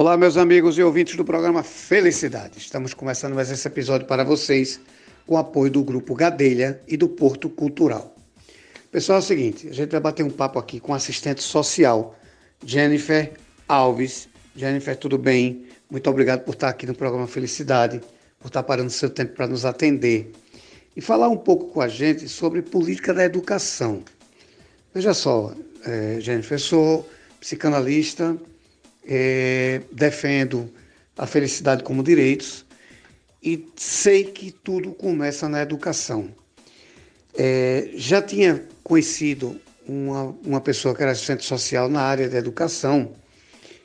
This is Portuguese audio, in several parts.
Olá, meus amigos e ouvintes do programa Felicidade. Estamos começando mais esse episódio para vocês com o apoio do Grupo Gadelha e do Porto Cultural. Pessoal, é o seguinte, a gente vai bater um papo aqui com assistente social Jennifer Alves. Jennifer, tudo bem? Muito obrigado por estar aqui no programa Felicidade, por estar parando seu tempo para nos atender e falar um pouco com a gente sobre política da educação. Veja só, é, Jennifer, sou psicanalista, é, defendo a felicidade como direitos e sei que tudo começa na educação. É, já tinha conhecido uma, uma pessoa que era assistente social na área da educação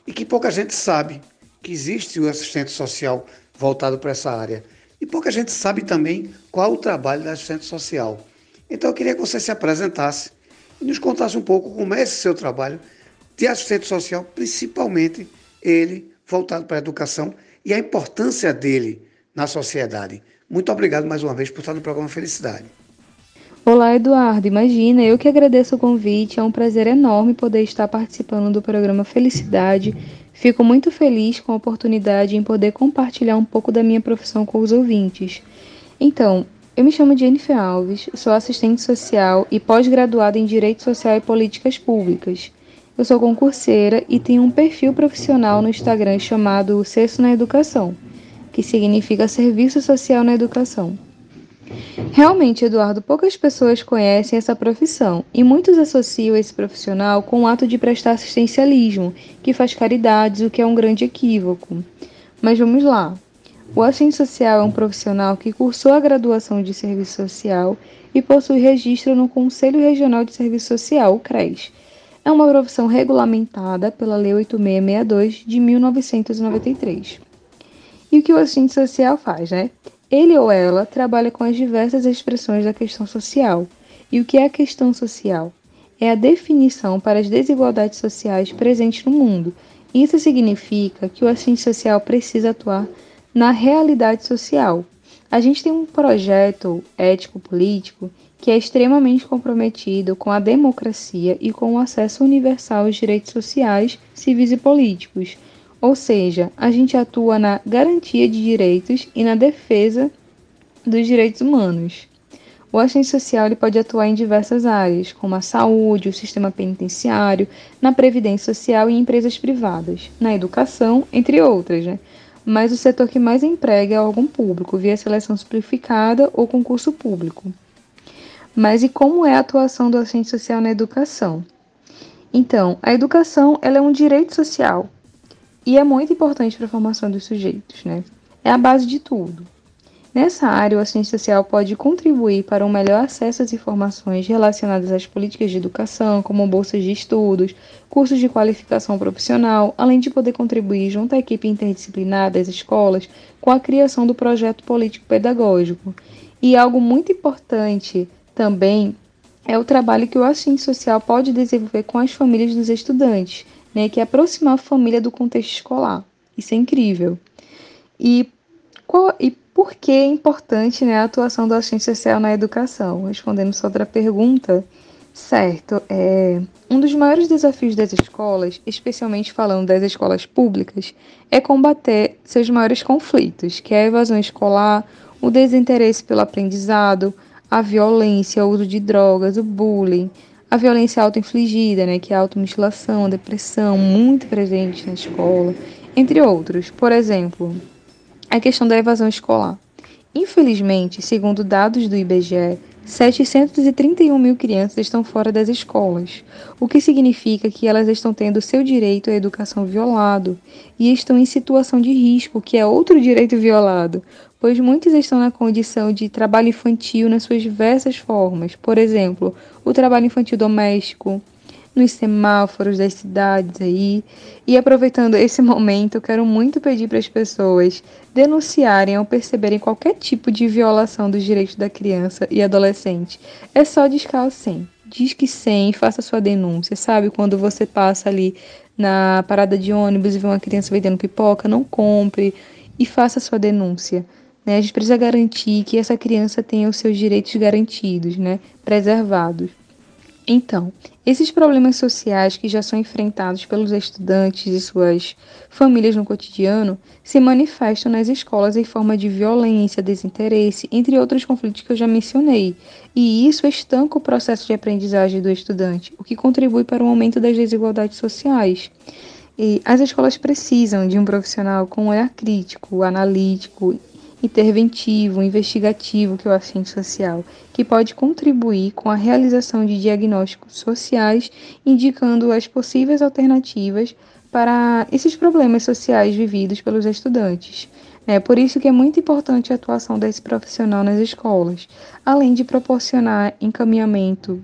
e que pouca gente sabe que existe o assistente social voltado para essa área. E pouca gente sabe também qual o trabalho da assistente social. Então eu queria que você se apresentasse e nos contasse um pouco como é esse seu trabalho de assistente social, principalmente ele voltado para a educação e a importância dele na sociedade. Muito obrigado mais uma vez por estar no programa Felicidade. Olá, Eduardo. Imagina, eu que agradeço o convite. É um prazer enorme poder estar participando do programa Felicidade. Fico muito feliz com a oportunidade em poder compartilhar um pouco da minha profissão com os ouvintes. Então, eu me chamo Jennifer Alves, sou assistente social e pós-graduada em Direito Social e Políticas Públicas. Eu sou concurseira e tenho um perfil profissional no Instagram chamado Sexto na Educação, que significa Serviço Social na Educação. Realmente, Eduardo, poucas pessoas conhecem essa profissão e muitos associam esse profissional com o ato de prestar assistencialismo, que faz caridades, o que é um grande equívoco. Mas vamos lá. O assistente social é um profissional que cursou a graduação de serviço social e possui registro no Conselho Regional de Serviço Social, o CRES, é uma profissão regulamentada pela Lei 8662 de 1993. E o que o assistente social faz, né? Ele ou ela trabalha com as diversas expressões da questão social. E o que é a questão social? É a definição para as desigualdades sociais presentes no mundo. Isso significa que o assistente social precisa atuar na realidade social. A gente tem um projeto ético-político que é extremamente comprometido com a democracia e com o acesso universal aos direitos sociais, civis e políticos. Ou seja, a gente atua na garantia de direitos e na defesa dos direitos humanos. O assistente social ele pode atuar em diversas áreas, como a saúde, o sistema penitenciário, na previdência social e em empresas privadas, na educação, entre outras. Né? Mas o setor que mais emprega é o órgão público, via seleção simplificada ou concurso público. Mas e como é a atuação do assistente social na educação? Então, a educação ela é um direito social e é muito importante para a formação dos sujeitos, né? É a base de tudo. Nessa área, o assistente social pode contribuir para um melhor acesso às informações relacionadas às políticas de educação, como bolsas de estudos, cursos de qualificação profissional, além de poder contribuir junto à equipe interdisciplinar das escolas com a criação do projeto político-pedagógico. E algo muito importante também é o trabalho que o assistente social pode desenvolver com as famílias dos estudantes, né, que é aproximar a família do contexto escolar. Isso é incrível. E, qual, e por que é importante né, a atuação do assistente social na educação? Respondendo sua outra pergunta, certo, é, um dos maiores desafios das escolas, especialmente falando das escolas públicas, é combater seus maiores conflitos, que é a evasão escolar, o desinteresse pelo aprendizado, a violência, o uso de drogas, o bullying, a violência auto-infligida, né, que é a automutilação, a depressão, muito presente na escola, entre outros. Por exemplo, a questão da evasão escolar. Infelizmente, segundo dados do IBGE, 731 mil crianças estão fora das escolas, o que significa que elas estão tendo seu direito à educação violado e estão em situação de risco, que é outro direito violado, pois muitos estão na condição de trabalho infantil nas suas diversas formas, por exemplo, o trabalho infantil doméstico, nos semáforos das cidades aí. E aproveitando esse momento, quero muito pedir para as pessoas denunciarem ou perceberem qualquer tipo de violação dos direitos da criança e adolescente. É só discar o 100. Diz que 100 e faça sua denúncia, sabe? Quando você passa ali na parada de ônibus e vê uma criança vendendo pipoca, não compre e faça sua denúncia. Né? A gente precisa garantir que essa criança tenha os seus direitos garantidos, né? preservados. Então, esses problemas sociais que já são enfrentados pelos estudantes e suas famílias no cotidiano se manifestam nas escolas em forma de violência, desinteresse, entre outros conflitos que eu já mencionei. E isso estanca o processo de aprendizagem do estudante, o que contribui para o aumento das desigualdades sociais. E as escolas precisam de um profissional com um olhar crítico, analítico interventivo, investigativo, que é o assistente social, que pode contribuir com a realização de diagnósticos sociais, indicando as possíveis alternativas para esses problemas sociais vividos pelos estudantes. É por isso que é muito importante a atuação desse profissional nas escolas, além de proporcionar encaminhamento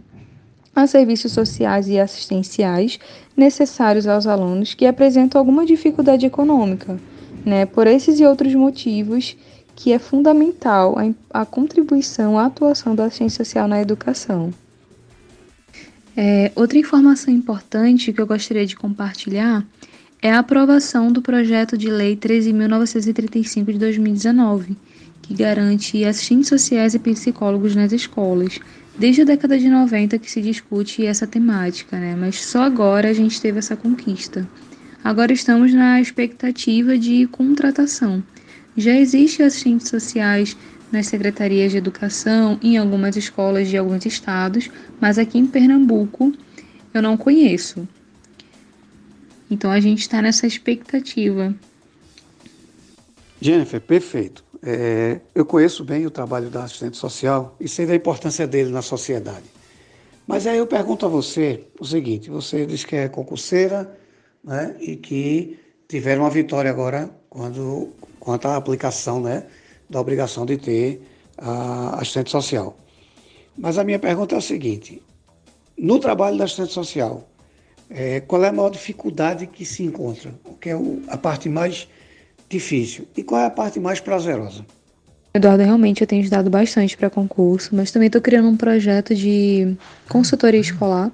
a serviços sociais e assistenciais necessários aos alunos que apresentam alguma dificuldade econômica. Né? Por esses e outros motivos, que é fundamental a, a contribuição, a atuação da ciência social na educação. É, outra informação importante que eu gostaria de compartilhar é a aprovação do projeto de lei 13.935 de 2019, que garante assistentes sociais e psicólogos nas escolas. Desde a década de 90 que se discute essa temática, né? mas só agora a gente teve essa conquista. Agora estamos na expectativa de contratação já existem assistentes sociais nas secretarias de educação em algumas escolas de alguns estados, mas aqui em Pernambuco eu não conheço. Então a gente está nessa expectativa. Jennifer, perfeito. É, eu conheço bem o trabalho da assistente social e sei da importância dele na sociedade. Mas aí eu pergunto a você o seguinte: você diz que é concurseira né, e que tiveram uma vitória agora quando quanto à aplicação né, da obrigação de ter a assistente social. Mas a minha pergunta é a seguinte: no trabalho da assistente social, é, qual é a maior dificuldade que se encontra? O que é o, a parte mais difícil? E qual é a parte mais prazerosa? Eduardo, realmente eu tenho estudado bastante para concurso, mas também estou criando um projeto de consultoria escolar.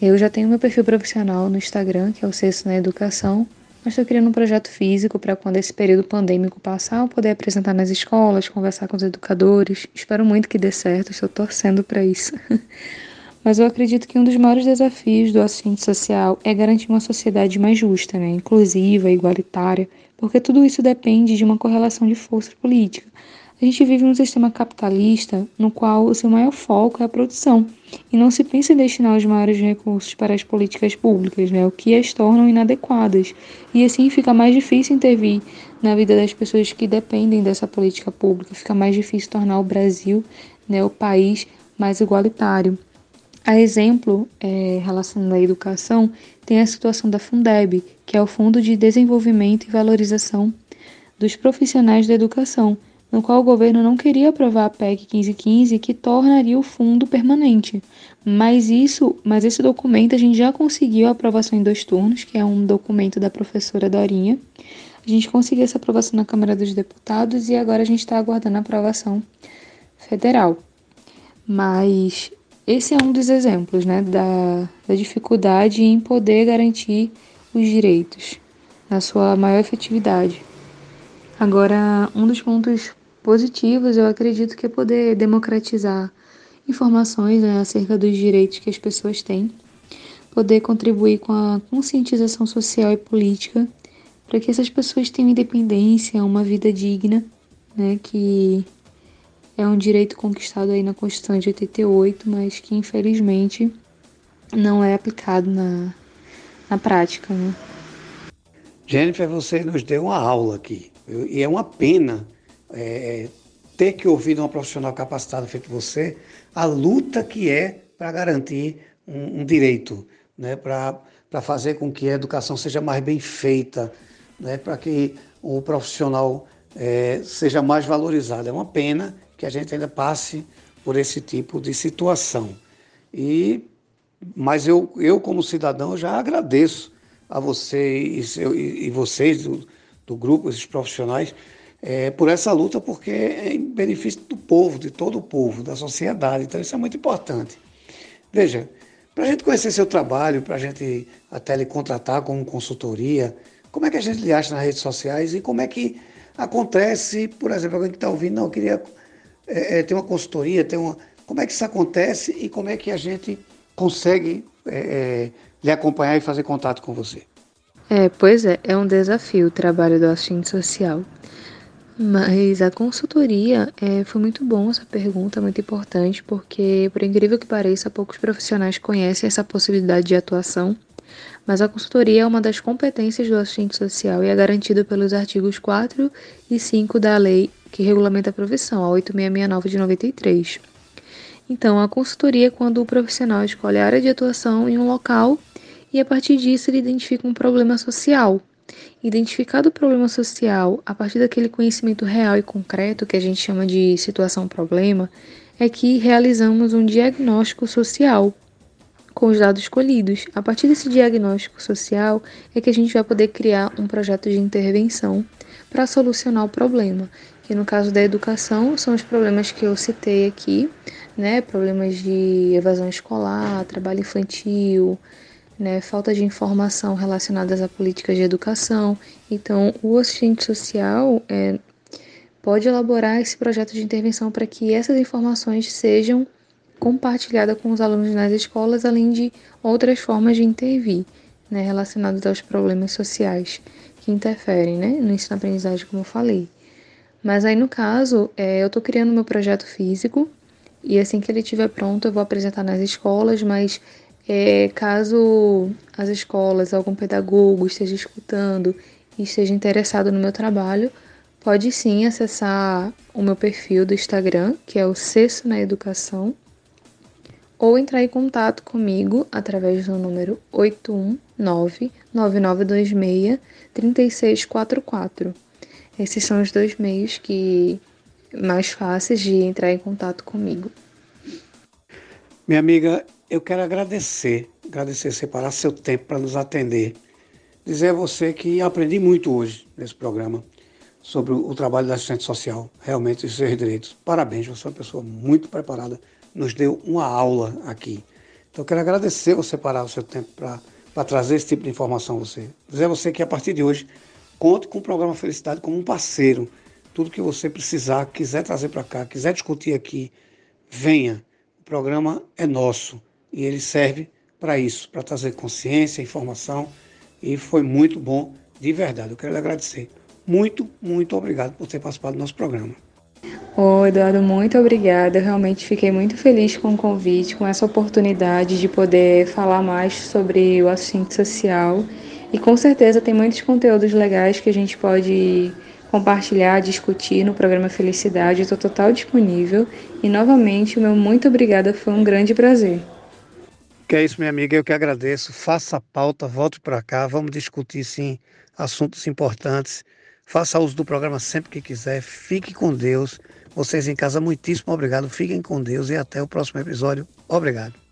Eu já tenho meu perfil profissional no Instagram, que é o Cesso na Educação, mas estou criando um projeto físico para quando esse período pandêmico passar, eu poder apresentar nas escolas, conversar com os educadores. Espero muito que dê certo, estou torcendo para isso. Mas eu acredito que um dos maiores desafios do assistente social é garantir uma sociedade mais justa, né? inclusiva, igualitária, porque tudo isso depende de uma correlação de força política. A gente vive num sistema capitalista no qual o seu maior foco é a produção e não se pensa em destinar os maiores recursos para as políticas públicas, né, o que as tornam inadequadas. E assim fica mais difícil intervir na vida das pessoas que dependem dessa política pública, fica mais difícil tornar o Brasil né, o país mais igualitário. A exemplo, é, relacionado à educação, tem a situação da Fundeb, que é o Fundo de Desenvolvimento e Valorização dos Profissionais da Educação, no qual o governo não queria aprovar a PEC 1515, que tornaria o fundo permanente. Mas isso, mas esse documento a gente já conseguiu a aprovação em dois turnos, que é um documento da professora Dorinha. A gente conseguiu essa aprovação na Câmara dos Deputados e agora a gente está aguardando a aprovação federal. Mas esse é um dos exemplos né, da, da dificuldade em poder garantir os direitos na sua maior efetividade. Agora, um dos pontos positivos, eu acredito que é poder democratizar informações né, acerca dos direitos que as pessoas têm, poder contribuir com a conscientização social e política para que essas pessoas tenham independência, uma vida digna, né, que é um direito conquistado aí na Constituição de 88, mas que infelizmente não é aplicado na, na prática. Né? Jennifer, você nos deu uma aula aqui, e é uma pena é, ter que ouvir de uma profissional capacitada feito você a luta que é para garantir um, um, direito, né, para fazer com que a educação seja mais bem feita, né, para que o profissional é, seja mais valorizado. É uma pena que a gente ainda passe por esse tipo de situação. E, mas eu, eu como cidadão, já agradeço a você e, e, e vocês do, do grupo, esses profissionais, é, por essa luta, porque é em benefício do povo, de todo o povo, da sociedade. Então, isso é muito importante. Veja, para a gente conhecer seu trabalho, para a gente até lhe contratar como consultoria, como é que a gente lhe acha nas redes sociais e como é que acontece, por exemplo, alguém que está ouvindo, não, queria é, é, ter uma consultoria, ter uma, Como é que isso acontece e como é que a gente consegue é, é, lhe acompanhar e fazer contato com você? É, pois é, é um desafio o trabalho do assistente social. Mas a consultoria é, foi muito bom essa pergunta, muito importante, porque, por incrível que pareça, poucos profissionais conhecem essa possibilidade de atuação. Mas a consultoria é uma das competências do assistente social e é garantida pelos artigos 4 e 5 da lei que regulamenta a profissão, a 8669 de 93. Então, a consultoria é quando o profissional escolhe a área de atuação em um local e a partir disso ele identifica um problema social. Identificado o problema social a partir daquele conhecimento real e concreto que a gente chama de situação-problema, é que realizamos um diagnóstico social com os dados escolhidos. A partir desse diagnóstico social é que a gente vai poder criar um projeto de intervenção para solucionar o problema, que no caso da educação são os problemas que eu citei aqui, né, problemas de evasão escolar, trabalho infantil, né, falta de informação relacionadas a políticas de educação. Então, o assistente social é, pode elaborar esse projeto de intervenção para que essas informações sejam compartilhadas com os alunos nas escolas, além de outras formas de intervir, né, relacionadas aos problemas sociais que interferem né, no ensino-aprendizagem, como eu falei. Mas aí, no caso, é, eu estou criando meu projeto físico e assim que ele estiver pronto, eu vou apresentar nas escolas, mas é, caso as escolas, algum pedagogo esteja escutando e esteja interessado no meu trabalho, pode sim acessar o meu perfil do Instagram, que é o Cesso na Educação, ou entrar em contato comigo através do número 819-9926-3644. Esses são os dois meios que mais fáceis de entrar em contato comigo. Minha amiga, eu quero agradecer, agradecer separar seu tempo para nos atender. Dizer a você que aprendi muito hoje nesse programa sobre o trabalho da assistente social, realmente os seus direitos. Parabéns, você é uma pessoa muito preparada, nos deu uma aula aqui. Então quero agradecer você separar o seu tempo para trazer esse tipo de informação a você. Dizer a você que a partir de hoje, conte com o programa Felicidade como um parceiro. Tudo que você precisar, quiser trazer para cá, quiser discutir aqui, venha. O programa é nosso e ele serve para isso, para trazer consciência, informação e foi muito bom, de verdade. Eu quero lhe agradecer. Muito, muito obrigado por ter participado do nosso programa. Ô, Eduardo, muito obrigada. Eu realmente fiquei muito feliz com o convite, com essa oportunidade de poder falar mais sobre o assistente social. E com certeza tem muitos conteúdos legais que a gente pode compartilhar, discutir no programa Felicidade. Estou total disponível. E novamente, o meu muito obrigada, foi um grande prazer. Que é isso, minha amiga, eu que agradeço. Faça a pauta, volte para cá, vamos discutir sim assuntos importantes. Faça uso do programa sempre que quiser. Fique com Deus. Vocês em casa, muitíssimo obrigado. Fiquem com Deus e até o próximo episódio. Obrigado.